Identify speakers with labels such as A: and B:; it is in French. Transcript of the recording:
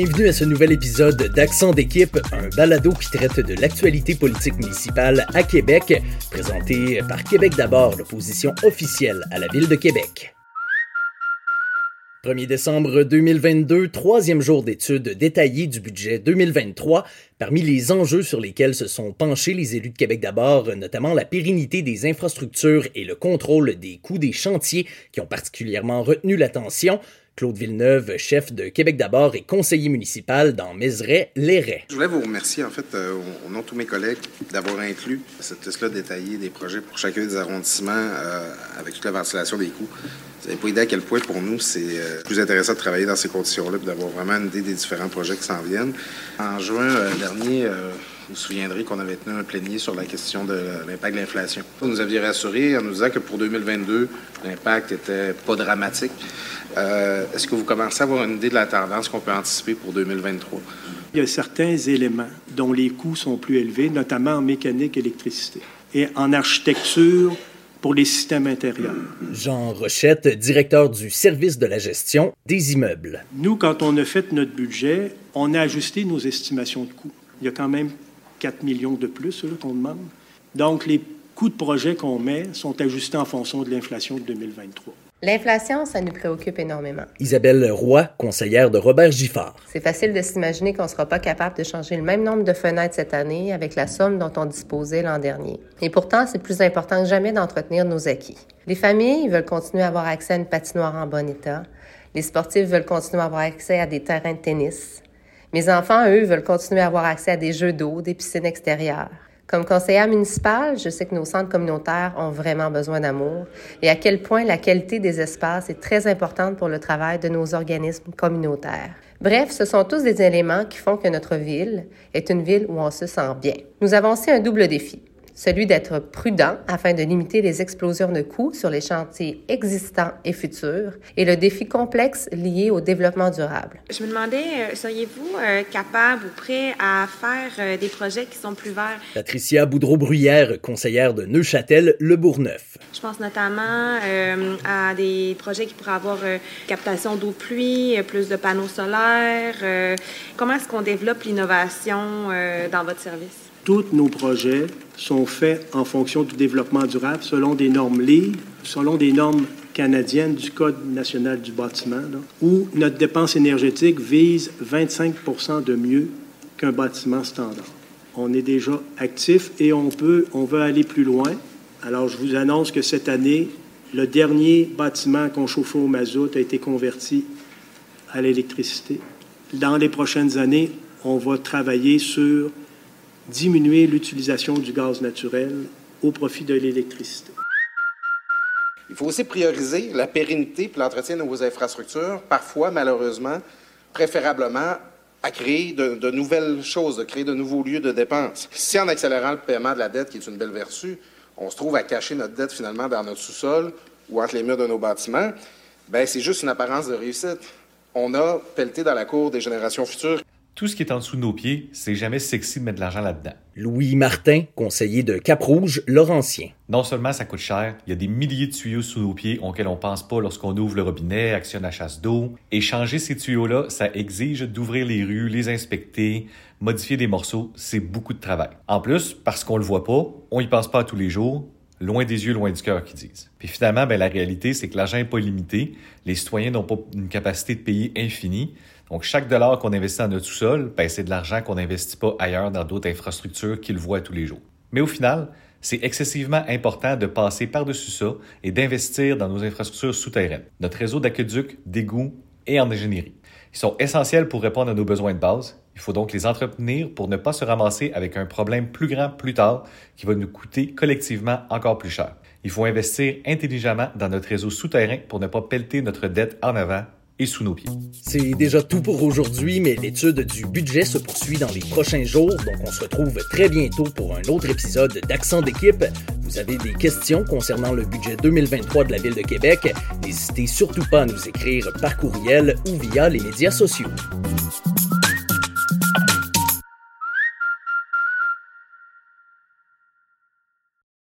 A: Bienvenue à ce nouvel épisode d'Accent d'équipe, un balado qui traite de l'actualité politique municipale à Québec, présenté par Québec d'abord, l'opposition officielle à la ville de Québec. 1er décembre 2022, troisième jour d'études détaillées du budget 2023. Parmi les enjeux sur lesquels se sont penchés les élus de Québec d'abord, notamment la pérennité des infrastructures et le contrôle des coûts des chantiers qui ont particulièrement retenu l'attention. Claude Villeneuve, chef de Québec d'abord et conseiller municipal dans Mézeray-Léret.
B: Je voulais vous remercier, en fait, euh, au nom de tous mes collègues, d'avoir inclus cette liste-là détaillée des projets pour chacun des arrondissements euh, avec toute la ventilation des coûts. Vous n'avez pas idée à quel point, pour nous, c'est euh, plus intéressant de travailler dans ces conditions-là et d'avoir vraiment une idée des différents projets qui s'en viennent. En juin dernier, vous vous souviendrez qu'on avait tenu un plénier sur la question de l'impact de l'inflation. Vous nous aviez rassuré en nous disant que pour 2022, l'impact était pas dramatique. Euh, est-ce que vous commencez à avoir une idée de la tendance qu'on peut anticiper pour 2023?
C: Il y a certains éléments dont les coûts sont plus élevés, notamment en mécanique électricité et en architecture pour les systèmes intérieurs.
A: Jean Rochette, directeur du service de la gestion des immeubles.
C: Nous, quand on a fait notre budget, on a ajusté nos estimations de coûts. Il y a quand même 4 millions de plus qu'on demande. Donc, les coûts de projet qu'on met sont ajustés en fonction de l'inflation de 2023.
D: L'inflation, ça nous préoccupe énormément.
A: Isabelle Roy, conseillère de Robert Giffard.
D: C'est facile de s'imaginer qu'on ne sera pas capable de changer le même nombre de fenêtres cette année avec la somme dont on disposait l'an dernier. Et pourtant, c'est plus important que jamais d'entretenir nos acquis. Les familles veulent continuer à avoir accès à une patinoire en bon état. Les sportifs veulent continuer à avoir accès à des terrains de tennis. Mes enfants, eux, veulent continuer à avoir accès à des jeux d'eau, des piscines extérieures. Comme conseillère municipale, je sais que nos centres communautaires ont vraiment besoin d'amour et à quel point la qualité des espaces est très importante pour le travail de nos organismes communautaires. Bref, ce sont tous des éléments qui font que notre ville est une ville où on se sent bien. Nous avons aussi un double défi celui d'être prudent afin de limiter les explosions de coûts sur les chantiers existants et futurs et le défi complexe lié au développement durable.
E: Je me demandais, euh, seriez-vous euh, capable ou prêt à faire euh, des projets qui sont plus verts?
A: Patricia Boudreau-Bruyère, conseillère de Neuchâtel, Le Bourgneuf.
E: Je pense notamment à des projets qui pourraient avoir captation d'eau de pluie, plus de panneaux solaires. comment est-ce qu'on développe l'innovation dans votre service?
C: Tous nos projets sont faits en fonction du développement durable selon des normes LEED, selon des normes canadiennes du Code national du bâtiment, où notre dépense énergétique vise 25% de mieux qu'un bâtiment standard. On est déjà actif et on peut, on veut aller plus loin. Alors, je vous annonce que cette année, le dernier bâtiment qu'on chauffait au mazout a été converti à l'électricité. Dans les prochaines années, on va travailler sur diminuer l'utilisation du gaz naturel au profit de l'électricité.
B: Il faut aussi prioriser la pérennité et l'entretien de nos infrastructures, parfois, malheureusement, préférablement à créer de, nouvelles choses, de créer de nouveaux lieux de dépenses. Si en accélérant le paiement de la dette, qui est une belle vertu, on se trouve à cacher notre dette finalement dans notre sous-sol ou entre les murs de nos bâtiments, ben c'est juste une apparence de réussite. On a pelleté dans la cour des générations futures.
F: Tout ce qui est en dessous de nos pieds, c'est jamais sexy de mettre de l'argent là-dedans.
A: Louis Martin, conseiller de Cap-Rouge, Laurentien.
F: Non seulement ça coûte cher, il y a des milliers de tuyaux sous nos pieds auxquels on pense pas lorsqu'on ouvre le robinet, actionne la chasse d'eau. Et changer ces tuyaux-là, ça exige d'ouvrir les rues, les inspecter, modifier des morceaux, c'est beaucoup de travail. En plus, parce qu'on le voit pas, on y pense pas tous les jours, loin des yeux, loin du cœur, qui disent. Puis finalement, ben, la réalité, c'est que l'argent n'est pas limité. Les citoyens n'ont pas une capacité de payer infinie. Donc, chaque dollar qu'on investit dans notre sous-sol, ben, c'est de l'argent qu'on n'investit pas ailleurs dans d'autres infrastructures qu'ils voient tous les jours. Mais au final, c'est excessivement important de passer par-dessus ça et d'investir dans nos infrastructures souterraines, notre réseau d'aqueducs, d'égouts et en ingénierie. Ils sont essentiels pour répondre à nos besoins de base. Il faut donc les entretenir pour ne pas se ramasser avec un problème plus grand plus tard qui va nous coûter collectivement encore plus cher. Il faut investir intelligemment dans notre réseau souterrain pour ne pas pelleter notre dette en avant et sous nos pieds.
A: C'est déjà tout pour aujourd'hui, mais l'étude du budget se poursuit dans les prochains jours, donc on se retrouve très bientôt pour un autre épisode d'Accent d'équipe. Vous avez des questions concernant le budget 2023 de la Ville de Québec, n'hésitez surtout pas à nous écrire par courriel ou via les médias sociaux.